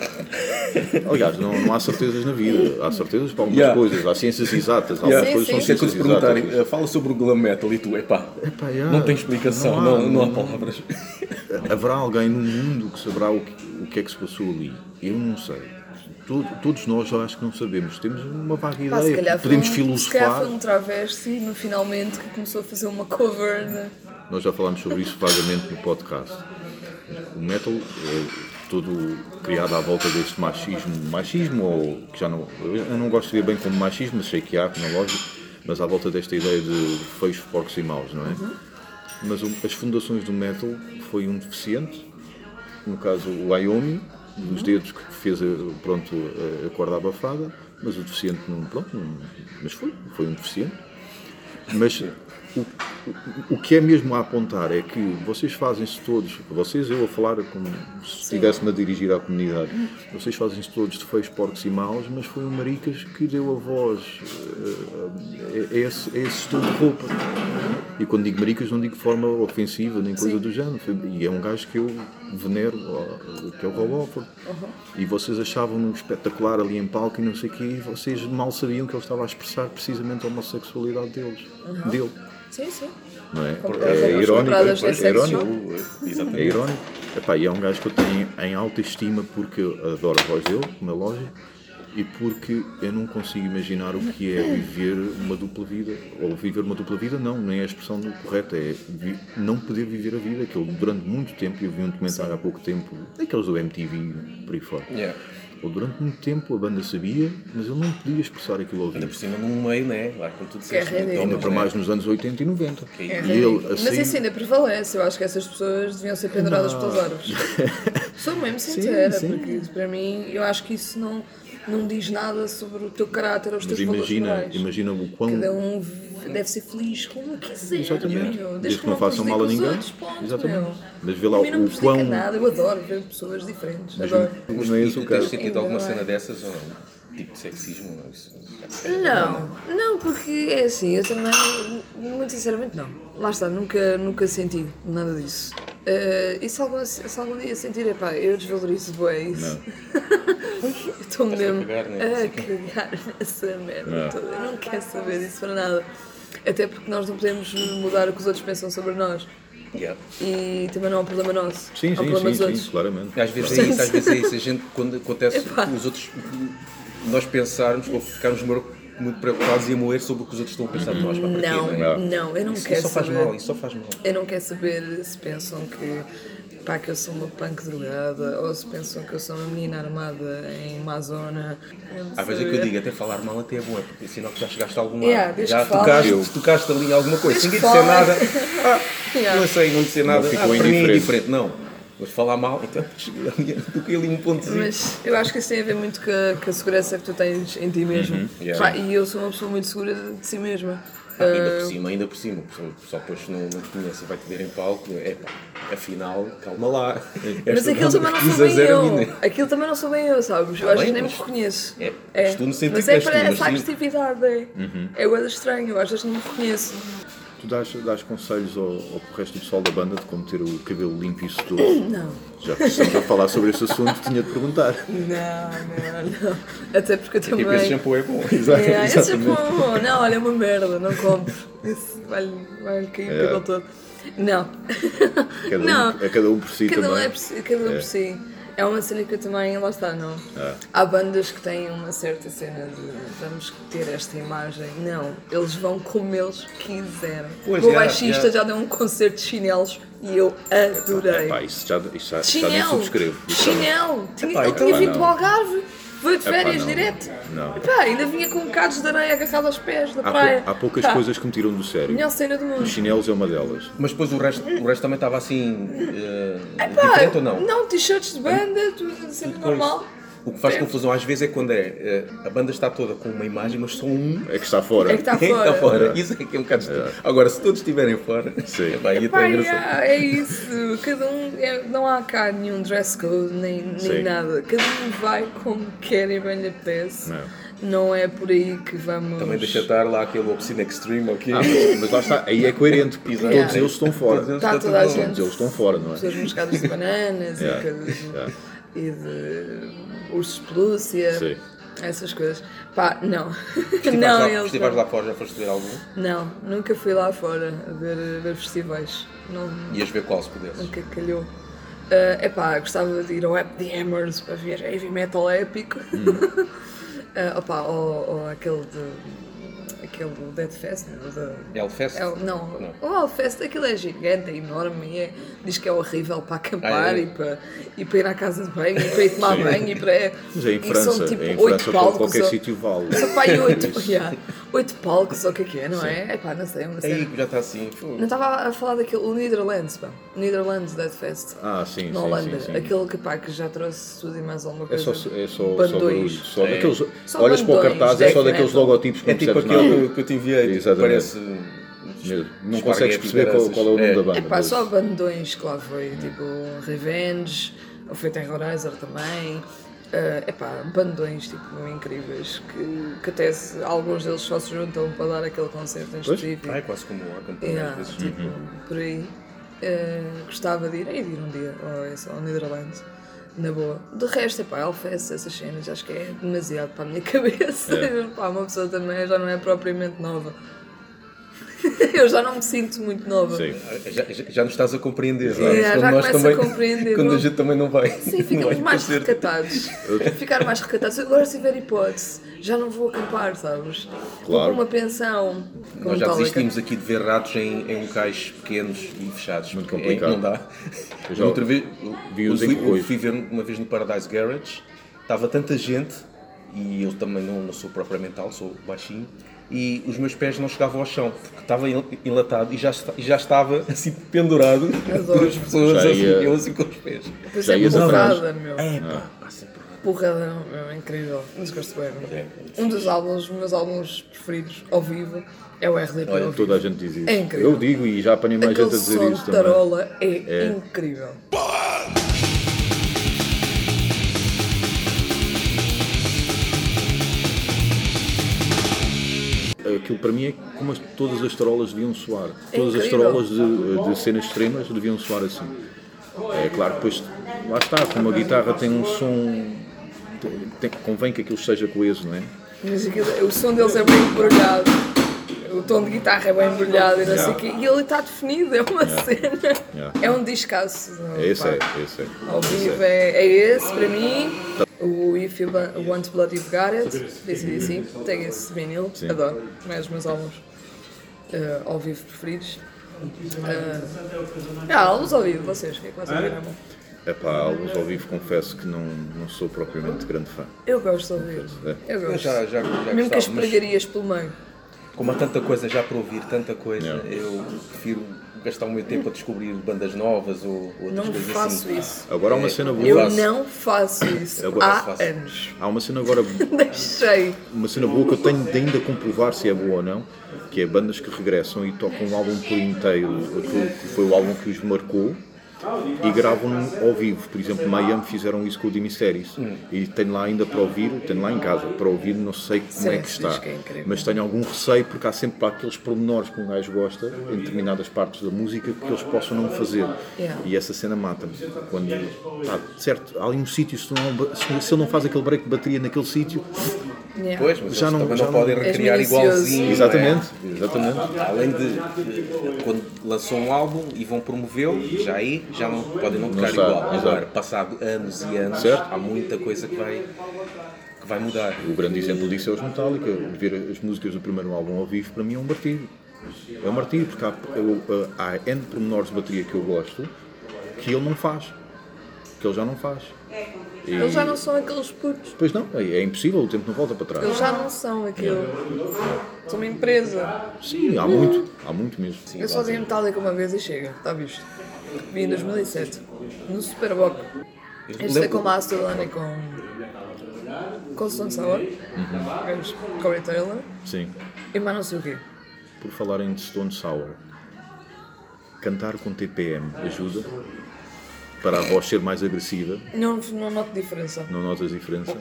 Aliás, não, não há certezas na vida. Há certezas para algumas Yeah. coisas. Há ciências exatas. Há Yeah. algumas coisas Sim, são eu te ciências perguntarem, exatas. eh, fala sobre o glam metal e tu, epá, Epá, yeah. não tem explicação, não, há, não, há palavras. Haverá alguém no mundo que saberá o que, o que é que se passou ali. Eu não sei. Todo- todos nós eu acho que não sabemos. Temos uma vaga Pá, se ideia. Podemos um, Se calhar filosofar. foi um travesti no finalmente que começou a fazer uma cover. De... Nós já falámos sobre isso vagamente no podcast. O metal é todo criado à volta deste machismo, machismo ou que já não, eu não gosto de ver bem como machismo, mas sei que há, na lógica, mas à volta desta ideia de feios, porcos e maus, não é? Mas o- as fundações do metal foi um deficiente, no caso o Wyoming, dos dedos que fez a, pronto, a- a corda abafada, mas o deficiente não, pronto, não, mas foi, foi um deficiente. Mas o, o, que é mesmo a apontar é que vocês fazem-se todos, vocês, eu a falar como se estivesse-me a dirigir à comunidade, vocês fazem-se todos de feios, porcos e maus, mas foi o Maricas que deu a voz eh, a, a esse, a esse estilo de roupa. E quando digo Maricas, não digo de forma ofensiva nem coisa Sim. do género. E é um gajo que eu venero, que é o Rob Alford. E vocês achavam-no espetacular ali em palco e não sei o quê, e vocês mal sabiam que ele estava a expressar precisamente a homossexualidade deles, dele. Sim, sim. Não é? Compradas- É irónico, é, em é irónico. Exatamente. É irónico. Epá, e é um gajo que eu tenho em alta estima porque eu adoro a voz dele, como é lógico, e porque eu não consigo imaginar o que é viver uma dupla vida. Ou viver uma dupla vida, não, nem é a expressão correta, é não poder viver a vida. Que ele, durante muito tempo, eu vi um documentário há pouco tempo, daqueles do MTV, por aí fora. Yeah. Ele, durante muito tempo a banda sabia, mas ele não podia expressar aquilo ao Ainda vivo. por cima num meio, né? Lá como tu disseste. Que é. Ainda para mais nos anos 80 e 90. É e ele, Mas assim, isso ainda prevalece. Eu acho que essas pessoas deviam ser penduradas pelas árvores. Sou mesmo sincera, sim. porque isso, para mim, eu acho que isso não, não diz nada sobre o teu caráter ou os mas teus valores imagina, morais. imagina o quão. Cada um deve ser feliz como quiser. Exatamente. meu. Desde que não façam mal a ninguém. os outros, ponto, Exatamente. meu. Mas vê lá não o me prejudica quão- nada. Eu adoro ver pessoas diferentes. Adoro. Mas não é esse o tu tens caso. sentido alguma cena dessas ou não? Tipo de sexismo? Não, isso- Não, não, porque é assim, eu também, muito sinceramente, não. Lá está, nunca, nunca senti nada disso. Eh, e se algum, se algum dia sentir, epá, eu desvalorizo bem isso. Estou a mesmo cagar, né? a cagar nessa merda toda. Eu não quero saber disso para nada. Até porque nós não podemos mudar o que os outros pensam sobre nós. Yeah. E também não é um problema nosso. Sim, é um sim, problema sim, dos sim, claramente. Às vezes é isso, às vezes é isso. A gente, quando acontece Epá. os outros, nós pensarmos ou ficarmos muito preocupados e a moer sobre o que os outros estão a pensar de nós. quê, Não, é? não, eu não Isso quero só faz saber. mal, isso só faz mal. Eu não quero saber se pensam que, pá, que eu sou uma punk drogada ou se pensam que eu sou uma menina armada em má zona. Eu não Às vezes é que eu digo, até falar mal até é bom, é porque é sinal que já chegaste a algum lado. Yeah, já tocaste, falem. tocaste ali em alguma coisa, Desde ninguém disser nada. Ah, Yeah. não sei, não disser nada. ficou ah, é indiferente. indiferente. Não, mas falar mal, então toquei ali um pontozinho. Mas eu acho que isso tem a ver muito com a, com a segurança que tu tens em ti mesmo. Uhum, yeah. Pá, e eu sou uma pessoa muito segura de si mesma. Ah, ainda Ah, por cima, ainda por cima, pessoal depois não, não te conhece e vai te ver em palco, é pá, afinal, calma lá. mas aquilo também não sou bem eu. Aquilo também não sou bem eu, sabes? Eu Tá às vezes nem me reconheço. É, sentido mas é para mas essa agressividade. É, Uhum. é coisa estranha, eu às vezes não me reconheço. Tu dás, dás conselhos ao, ao resto do pessoal da banda de como ter o cabelo limpo e sedoso? Não. Já que estamos a falar sobre esse assunto, tinha de perguntar. Não, não, não. Até porque eu também. Tipo, esse shampoo é bom. É, esse shampoo, não, olha, é uma merda, não compro. Isso vai, vai cair o cabelo todo. Não. Cada um, não. é cada um por si Cada um, também. é por si, cada um É. por si. É uma cena que eu também, lá está, não. Ah. Há bandas que têm uma certa cena de vamos ter esta imagem. Não, eles vão como eles quiserem. Pois, o já, baixista já. já deu um concerto de chinelos e eu adorei. Epá, isso já, isso já, já subscrevo. Chinelo! Tinha, ele então tinha lá vindo do Algarve! Veio de Epá, férias não. direto! Não. Epá, ainda vinha com bocados de areia agarrado aos pés da há, praia. pou- há poucas Pá, coisas que me tiram do sério. Melhor cena do mundo. Os chinelos é uma delas. Mas depois o resto, o resto também estava assim. eh, Epá, diferente ou não? Não, t-shirts de banda, tudo cena Depois, normal. O que faz É. confusão às vezes é quando é eh, a banda está toda com uma imagem, mas só um É que está fora. É que está fora. está fora. Isso é que é um bocado estranho. Agora, se todos estiverem fora, Sim. epá, aí Pá, até é engraçado. yeah, é isso. Cada um. é- não há cá nenhum dress code, nem, nem Sim. nada. Cada um vai como quer e bem lhe apetece. Não. Não é por aí que vamos. Também deixa estar lá aquele Obscene Extreme, ok? Ah, mas, mas lá está, aí é coerente, porque Exato. todos eles estão fora. Todos eles Está estão toda a gente. Todos eles estão fora, não é? pessoas moscadas de bananas Yeah, e, coisas, yeah. E de ursos de pelúcia, Sim. essas coisas. Pá, não. Festivais, não, lá, eles festivais não. lá fora já foste ver algum? Não, nunca fui lá fora a ver, ver festivais. Não, Ias ver qual se pudesse? nunca calhou. É epá, gostava de ir ao App the Hammers para ver heavy metal épico. Hum. Opá, ou, ou aquele de. Aquele Dead Fest, não, da- Hellfest? É, o- não, Não. o Hellfest aquilo é gigante, é enorme, e é- diz que é horrível para acampar Ah, é? e, para, e para ir à casa de banho, e para ir tomar banho, e para. Mas é em e França, são tipo é em oito França palcos. qualquer ou- sítio vale. Só para aí oito, yeah, oito palcos, ou o que é que é, não é? É pá, não sei, é uma Aí já está assim. Não estava a falar daquele, o Netherlands, pá. O Netherlands Dead Fest. Ah, sim, Na sim, Holanda. sim, sim. Aquele que, pá, que já trouxe tudo e mais alguma É coisa. só, é só, só Bandões. barulho. Só É. daqueles, Só olhas para o bandões, cartaz, é só daqueles logotipos que É não tipo aquele que- eu te enviei, tipo, Exatamente. parece. Mesmo. Não consegues perceber qual, qual é o nome É. da banda. É pá, mas- só bandões que lá foi, tipo Revenge, o Fate Terrorizer também. É pá, bandões tipo incríveis que, que até se, alguns deles só se juntam para dar aquele concerto em específico. Ah, é quase como a campanha Yeah, às vezes. tipo, por aí. Eh, gostava de ir, de ir um dia ao, esse- ao Netherlands, na boa. De resto, epá, Hellfest, essas cenas, acho que é demasiado para a minha cabeça. Pá, uma pessoa também já não é propriamente nova. Eu já não me sinto muito nova. Sim. Já, já, já nos estás a compreender, não é? já Quando nós começo a também, compreender, Quando a não? gente também não vai. Sim, ficamos vai mais concerto. recatados. Ficar mais recatados. Agora, se tiver hipótese, já não vou acampar, sabes? Claro. uma pensão. como Nós já Metallica. desistimos aqui de ver ratos em, em locais pequenos e fechados. Muito complicado. É, não dá. Eu já Outra vez, vi-os eu em fui, fui ver uma vez no Paradise Garage, estava tanta gente, e eu também não, não sou propriamente alto, sou baixinho, e os meus pés não chegavam ao chão, porque estava en- enlatado e já, e já estava assim pendurado Adoro. por as pessoas, assim, ia- eu assim com os pés. Pois Já é, porrada, meu. É pá, pá, sempre Porrada, meu, é incrível. Mas gosto bem. meu. Um dos álbuns, os meus álbuns preferidos ao vivo é o RDP Olha, toda a gente diz isso. É incrível. Eu digo e já apanhei mais Aquele gente a dizer isso de também. tarola é, É. incrível. Aquilo para mim é como as- todas as tarolas deviam soar. Todas as tarolas de, de cenas extremas deviam soar assim. É claro, depois lá está, como a guitarra tem um som. tem- convém que aquilo seja coeso, não é? Mas aquilo- o som deles é bem embrulhado. O tom de guitarra é bem embrulhado e não sei o quê. E ele está definido, é uma cena. Yeah. É um descasso. Esse pá. é, esse é. Ao vivo é, é esse, para mim. O If You Want Blood You've Got It, disse assim, tem esse vinil, Sim. adoro, é dos meus álbuns eh, ao vivo preferidos. Uh, ah, álbuns ao vivo, vocês, o que é que vocês viram? É pá, álbuns ao vivo confesso que não, não sou propriamente grande fã. Eu gosto de ouvir, É. eu Eu gosto. já, já, já Mesmo que as gostava, mas pregarias pelo meio. como há tanta coisa já para ouvir, tanta coisa, Yeah. eu prefiro gastar o meu tempo a descobrir bandas novas ou outras Não coisas faço assim. isso. Agora há uma É, cena boa. Eu não faço isso gosto, há faço. anos. Há uma cena agora, Deixei. uma cena boa que eu tenho de ainda comprovar se é boa ou não, que é bandas que regressam e tocam um álbum por inteiro, aquilo que foi o álbum que os marcou, e gravam ao vivo. Por exemplo, Miami fizeram isso com o Dimi Series. E tenho lá ainda para ouvir, tenho lá em casa para ouvir, não sei como Sim, é que está. que é mas tenho algum receio porque há sempre para aqueles pormenores que um gajo gosta em determinadas partes da música que eles possam não fazer. Yeah. E essa cena mata-me. Quando, pá, certo, há ali um sítio, se, não- se ele não faz aquele break de bateria naquele sítio, Yeah. Pois, mas Já eles não- também já não, não- podem És recriar igualzinho. não é? exatamente, exatamente. Além de, quando lançou um álbum e vão promovê-lo, já aí já não podem não tocar igual. exato. Agora, passado anos e anos, Certo. há muita coisa que vai, que vai mudar. O grande exemplo disso é os Metallica. Ver as músicas do primeiro álbum ao vivo para mim é um martírio. É um martírio porque há, eu, há N pormenores de bateria que eu gosto que ele não faz. Que ele já não faz. E- Eles já não são aqueles putos. Pois não, é, é impossível, o tempo não volta para trás. Eles já não são aquilo. São uma empresa. Sim, há muito, há muito mesmo. Eu só vi Metallica uma vez e chega, está visto? Vi em 2007, no Superboc. Este é com Mastodon e com. com Stone Sour, vemos Corey Taylor Sim. e mais não sei o quê. Por falar em Stone Sour, cantar com TPM ajuda para a voz ser mais agressiva? Não, não noto diferença. Não notas diferença?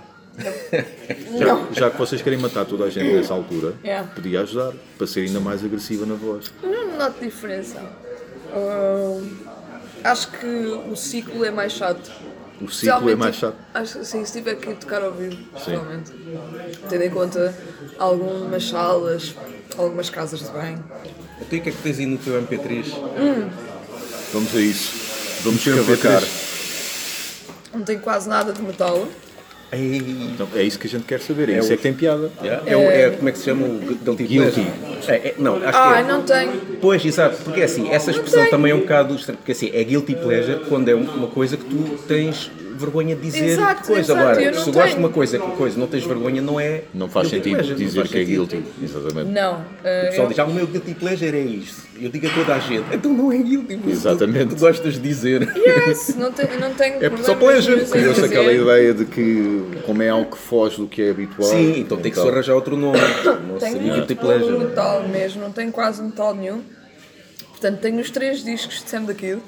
Não. Já que vocês querem matar toda a gente nessa altura, Yeah. podia ajudar para ser ainda mais agressiva na voz. Não noto diferença. Ah, acho que o ciclo é mais chato. O ciclo é mais chato. Acho que sim, se tiver que tocar ao vivo, principalmente. Tendo em conta algumas salas, algumas casas de banho. O que é que tens aí no teu MP3? Vamos a isso. Vamos Mexer escavacar. Não tem quase nada de metal. Então, é isso que a gente quer saber, é, isso o- é que tem piada. É, o- é- como é que se chama o guilty Guilty. pleasure? É, é, não, acho Ah, que é. não tenho. Pois, exato, porque é assim, essa expressão também é um bocado estranha, porque assim, é guilty pleasure quando é uma coisa que tu tens vergonha de dizer Exato, coisa. exato, Agora, se tu gostas de uma coisa que coisa não tens vergonha, não é. Não faz guilty sentido pleasure, dizer faz que é guilty. Exatamente. Não. eh, O pessoal eu- diz, ah, o meu guilty pleasure é isto. Eu digo a toda a gente, então não é guilty, mas Exatamente. Tu, tu gostas de dizer. Yes, não, te, não tenho É só pleasure. Criou-se aquela ideia de que, como é algo que foge do que é habitual. Sim, então tem que se arranjar outro nome. Não seria Tenho guilty todo pleasure. metal mesmo, não tenho quase metal nenhum. Portanto, tenho os três discos de Sam da Kid.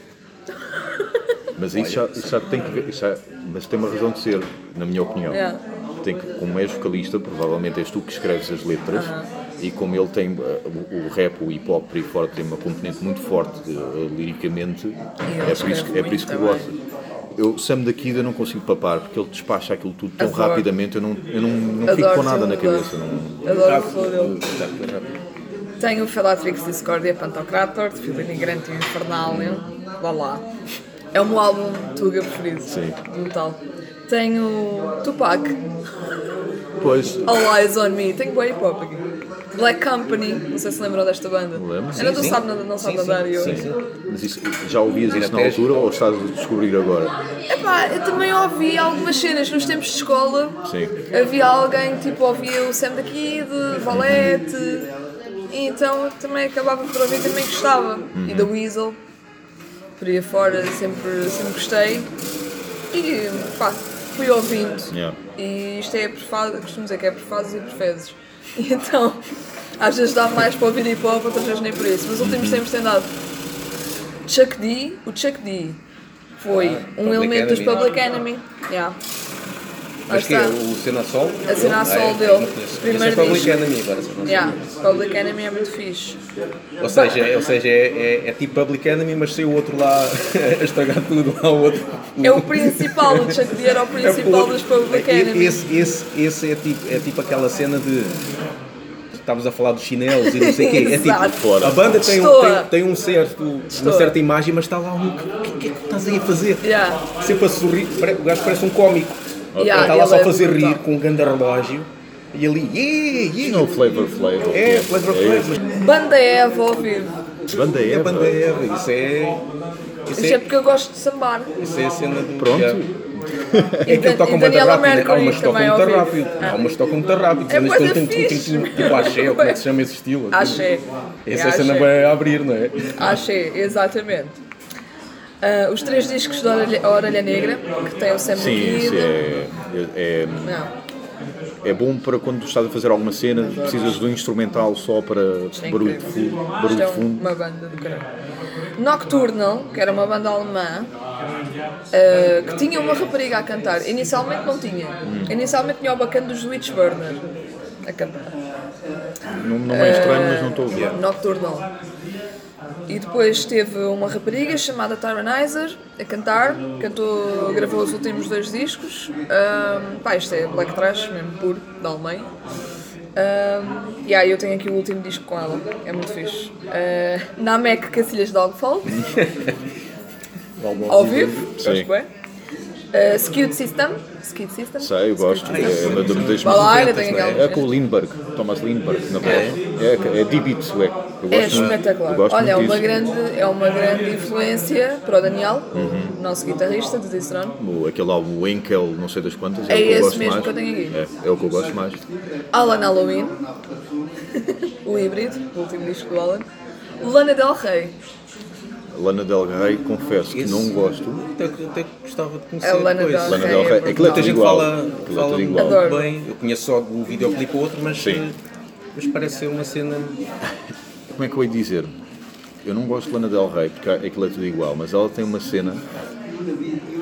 Mas isso já, isso já tem que ver, isso já- mas tem uma razão de ser, na minha opinião. Yeah. Tem que, como és vocalista, provavelmente és tu que escreves as letras e como ele tem uh, o, o rap, o hip hop por aí fora tem uma componente muito forte uh, liricamente, é por, isso, que- é por isso que eu gosto. Eu, Sam da Kid, eu não consigo papar porque ele despacha aquilo tudo tão Adoro. rapidamente, eu não, eu não, não fico com nada na cabeça. Não, Adoro o flow dele. Tenho o Felatrix Discordia Pantocrator, de Filho Imigrante e Infernalium. Vá lá. É o meu álbum Tuga preferido. Sim. Metal. Tenho Tupac, Pois, All Eyes on Me. Tenho boa hip hop aqui. Black Company, não sei se lembram desta banda. Lembro. Ainda não sim. sabe, nada- não sabe Sim, sim, nadar e eu. sim. Mas isso, já ouvias isso na altura ou estás a descobrir agora? Epá, eu também ouvi algumas cenas nos tempos de escola. Sim. Havia alguém, tipo, ouvia o Sam da Kid, Valete, e então também acabava por ouvir, também gostava. E da Weasel, por aí fora, sempre, sempre gostei. E pá, fui ouvindo. Yeah. E isto é por fases, costumo dizer que é por fases e por fezes. E então, às vezes dá mais para ouvir hip hop, outras vezes nem por isso. Mas últimos tempos tem dado. Chuck D, o Chuck D foi um Public elemento dos. Public Enemy. Yeah. Mas que é o Cena Sol? A Cena a Sol é? dele. Eu não conheço. Primeiro Conheço a Public disco. Enemy agora. Yeah, Public Enemy é muito fixe. Ou seja, é- ou seja é, é, é tipo Public Enemy, mas sem o outro lá a estragar tudo. Lá o outro. É o principal, o Chuck D era o É o principal outro. dos Public Enemy. Esse, esse, esse é, tipo, é tipo aquela cena de. Estávamos a falar dos chinelos e não sei o quê. É tipo, a banda tem, um, tem, tem um certo, uma certa imagem, mas está lá um. O que, que é que estás aí a fazer? Yeah. Sempre a sorrir. O gajo parece um cómico. Yeah, está lá ele só a é fazer rir com um grande relógio e ali. Yeah, yeah. Não, Flavor Flav. É, Flavor Flav, mas Banda Eva ouvir. Banda é a Eva. banda Eva. Isso é. Isso Isto é é, porque eu gosto de sambar. isso é a cena do. Pronto. Yeah. É que ele toca e muito Daniela rápido. Há umas que tocam muito rápido. Há umas que tocam muito rápido. É têm- fixe. têm- Tipo axé, ou como é que se chama esse estilo? Axé. Essa É é a cena axé. vai abrir, não é? Achei, exatamente. Ah, os três discos da Orelha, Negra, que tem o Sam Sim, isso é, é, Não, é bom para quando estás a fazer alguma cena, precisas de um instrumental só para é barulho de fundo. Barulho é de fundo. uma banda do caralho. Nocturnal, que era uma banda alemã, ah, que tinha uma rapariga a cantar. Inicialmente não tinha. Hum. Inicialmente tinha o bacana dos Witchburner a cantar. Não, não é estranho, mas não estou a ver. Nocturnal. E depois teve uma rapariga chamada Tyranizer a cantar, cantou, gravou os últimos dois discos. Ahm, pá, isto é black trash, mesmo puro, da Alemanha. Um, e aí eu tenho aqui o último disco com ela, é muito fixe. Uh, Namek Cacilhas de Algofal, ao vivo, gosto bem. Uh, Skewed System, Skewed System. Sei, eu gosto. É uma ainda músicas. tem aquelas. É com o Lindbergh, Thomas Lindbergh, na voz. É, é D-Beat sueco. Eu É gosto muito- espetacular. Olha, é uma, grande, é uma grande influência para o Daniel, Uhum. nosso guitarrista de Distrone. Aquele álbum o Enkel, não sei das quantas, é, É o que eu esse gosto mesmo mais. que eu tenho aqui. É, é o que eu gosto mais. Alan Halloween, o híbrido, o último disco do Alan. Lana Del Rey, Lana Del Rey, confesso que Esse- não gosto. Até, até que gostava de conhecer. É o Lana pois. Del Lana Rey. Del Rey, é aquilo é tudo Muita gente igual. fala, é fala igual. Adoro. bem. Eu conheço só um videoclipe ou outro, mas, Sim. mas parece ser uma cena. Como é que eu ia dizer? Eu não gosto de Lana Del Rey, porque aquilo é tudo igual, mas ela tem uma cena.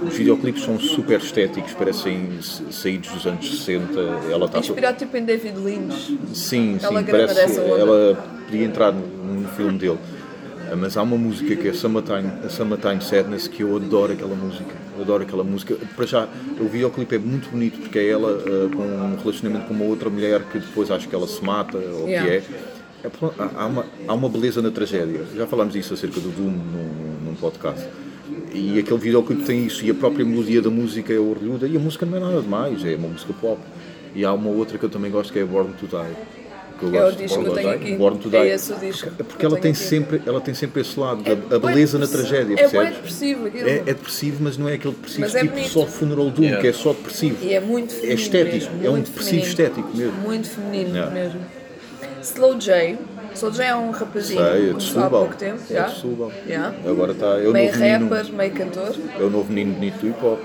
Os videoclipes são super estéticos, parecem saídos dos anos 60. Ela está. inspirado tipo em David Lynch. Sim, Ela sim, parece onda. ela podia entrar no, no filme dele. Ah, Mas há uma música que é Summertime, a Summertime Sadness que eu adoro aquela música. Adoro aquela música. Para já, o videoclipe é muito bonito porque é ela ah, com um relacionamento com uma outra mulher que depois acho que ela se mata ou Yeah. que é. É há, uma, há uma beleza na tragédia. Já falámos disso acerca do Doom num, num podcast. E aquele videoclipe tem isso, e a própria melodia da música é orlhuda, e a música não é nada demais, é uma música pop. E há uma outra que eu também gosto que é Born to Die. Que eu É o gosto. disco que Born eu tenho aqui. Born to Die. É esse o disco. É porque ela tem, aqui. sempre, ela tem sempre esse lado, É a, a beleza na tragédia, É percebes? depressivo aquilo. É, é depressivo, mas não é aquele depressivo Mas é tipo bonito. só funeral doom, Yeah. que é só depressivo. E é muito É feminino estético, mesmo, é um muito depressivo feminino. estético mesmo. Muito feminino Yeah. mesmo. Slow J. Slow J é um rapazinho Sei, é de há pouco tempo. É já. de. Já. Agora está. É Meio novo menino- rapper, meio cantor. É o novo menino bonito do hip hop.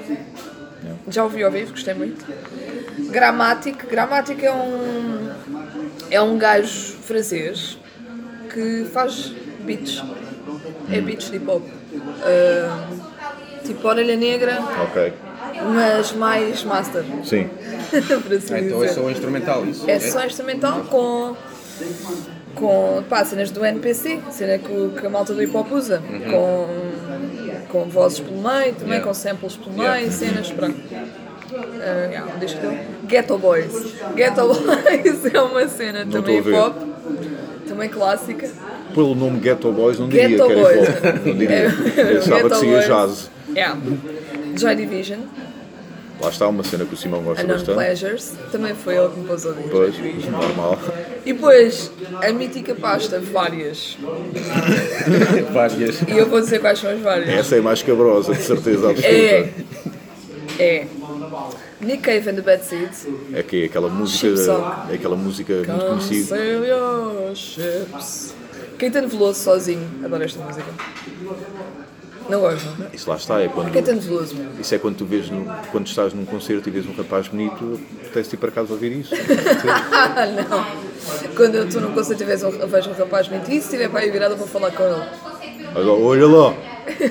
Já ouvi ao vivo, gostei muito. Grammatic. Grammatic é um. É um gajo francês que faz beats. É beats de hip hop. Ah, tipo Orelha Negra, Ok. mas mais master. Sim. assim então é dizer. só um instrumental isso? É só instrumental com, com pá, cenas do NPC, cena que, que a malta do hip hop usa, com, com vozes pelo meio, também Yeah. com samples pelo meio, Yeah. cenas, pronto. Yeah, um disco dele. Ghetto Boys. Ghetto Boys é uma cena Não também hop, também clássica. Pelo nome Ghetto Boys não diria Ghetto que era Boys. Não diria. É, Pensava que Ghetto seria jazz. Yeah. Joy Division, Lá está uma cena que o Simão gosta Unknown bastante. Pleasures, também foi ele que me pôs a ouvir. Pois, normal. E depois, a mítica pasta, várias. Várias. E eu vou dizer quais são as várias. Essa é mais cabrosa, de certeza absoluta. É. É. Nick Cave and the Bad Seeds. É que é aquela música, é aquela música muito conhecida. Your ships. Caetano Veloso sozinho. Adoro esta música. Não gosto, não? Isso lá está, é quando, Caetano Veloso. isso é quando tu vês, no- quando estás num concerto e vês um rapaz bonito, apetece ir para casa ouvir isso. Ah, não. Quando eu estou num concerto e vejo um, vejo um rapaz bonito, e se estiver para aí virado, vou falar com ele. Olha, olha lá,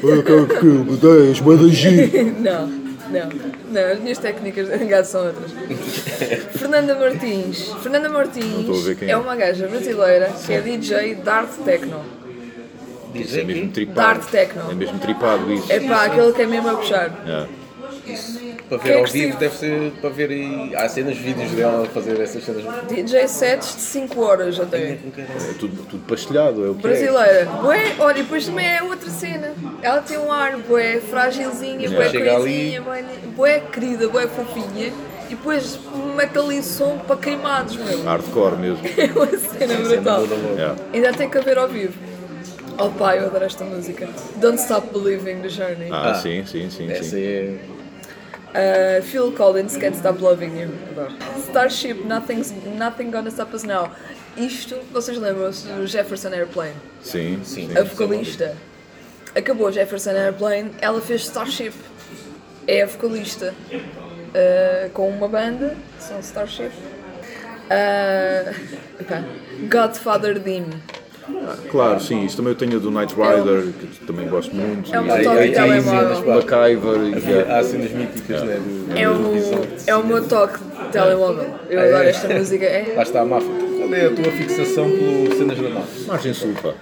olha que que manda giro. Não, não, não, as minhas técnicas de engado são outras. Fernanda Martins. Fernanda Martins é é. uma gaja brasileira que é DJ de Art Techno. Isso é mesmo tripado. Dark techno. É mesmo tripado isso. É pá, aquele que é mesmo a puxar. É. Para ver ao vivo deve ser para ver aí. Há cenas, vídeos dela a fazer essas cenas. DJ sets de 5 horas até. É tudo, tudo pastelhado, é o que é. Brasileira. Bué, olha, e depois também é outra cena. Ela tem um ar bué fragilzinha, bué coisinha, bué, querida, bué fofinha. E depois mete ali som para queimados, meu. Hardcore mesmo. É uma cena brutal. É. Ainda tem que haver ao vivo. Oh pai, eu adoro esta música. Don't Stop Believing the Journey. Ah, sim, sim, sim. Essa sim. é. Uh, Phil Collins, Can't Stop Loving You. Adoro. Starship, Nothing's, Nothing Gonna Stop Us Now. Isto, vocês lembram-se do Jefferson Airplane? Sim, sim. A vocalista. Acabou Jefferson Airplane, ela fez Starship. É a vocalista. Uh, com uma banda, são Starship. Uh, Godfather Dim. Claro, sim, isso também eu tenho do Knight Rider, que também gosto muito. É uma toque aí- de aí telemóvel. pá. MacGyver e Há cenas míticas, né? Do, É o, é o meu toque de telemóvel. Eu adoro esta música. É, Lá está a máfia. Qual é a tua fixação por cenas da máfia? Margem Sul, pá.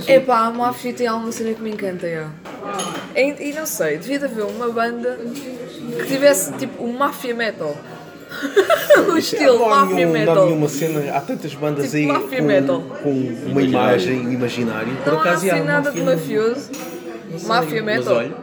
Sul. Epá, a Mafia tem alguma cena que me encanta, é. E, e não sei, devia de haver uma banda que tivesse tipo o Mafia Metal. o estilo Não há Mafia nenhum- Não há Metal. nenhuma cena. Há tantas bandas Tipo aí Metal. com, com uma imagem, imaginário. Por Não há acaso, assim há nada de mafioso. Mafia Mas Metal. olha, Se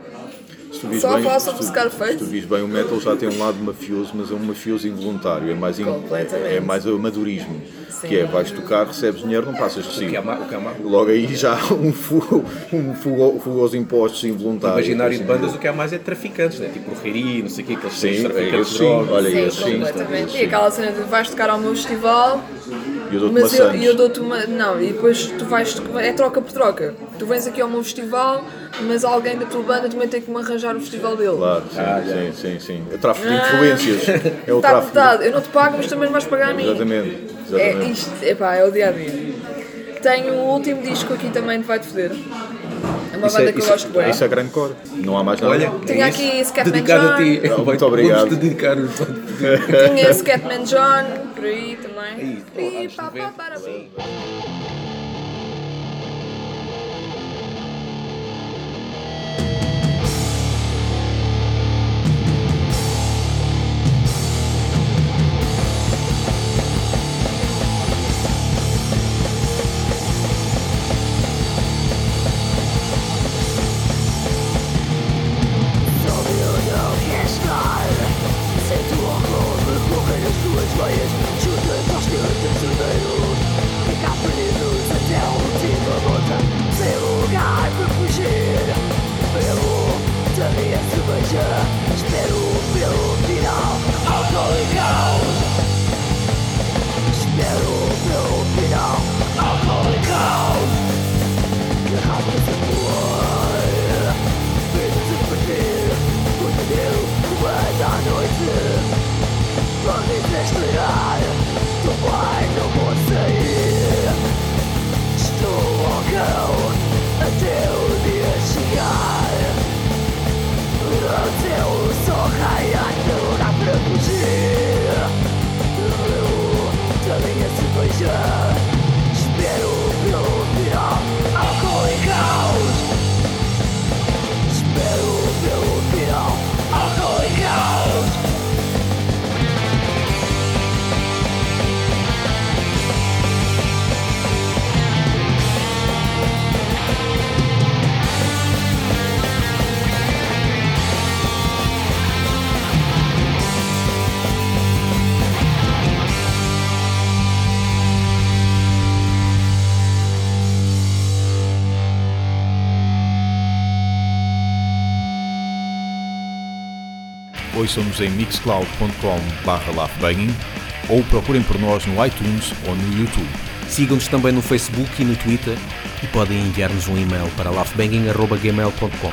tu vis Só bem- falar sobre tu- Scarface. Tu vis bem, o metal já tem um lado mafioso, mas é um mafioso involuntário. É mais, in- Completamente. é mais amadorismo. Sim. Que é, vais tocar, recebes dinheiro, não passas que é recibo. que é má- Logo aí já há um fugo, um fugo, fugo aos impostos involuntário. imaginário de Assim. bandas o que há mais é traficantes, né? tipo Riri, não sei o quê, aqueles Sim, traficantes é de sim. drogas. Olha, Sim, esse sim. completamente. esse E sim. aquela cena de vais tocar ao meu festival, E eu dou-te mas eu, e eu dou-te uma. Não, e depois tu vais. É troca por troca. Tu vens aqui ao meu festival, mas alguém da tua banda também tem que me arranjar o festival dele. Claro, sim, Ah, sim, sim, sim. É tráfico de influências. É o Está tráfico. cortado, eu não te pago, mas também não vais pagar a mim. Exatamente, É exatamente. isto, epá, é o dia a dia. Tenho o último disco aqui também de Vai Te Foder. É uma Isso banda é, que eu isso, gosto bem. isso é grande cor. Não há mais nada. Olha, Tinha é aqui isso. Scatman dedicado a ti. John. Muito obrigado. Vamos-te dedicar o Tinha Scatman John, por aí também. Aí, pô, E pá, pá, 90, para, Ouçam-nos em mixcloud.com/laughbanging ou procurem por nós no iTunes ou no YouTube. Sigam-nos também no Facebook e no Twitter e podem enviar-nos um e-mail para laughbanging.gmail.com.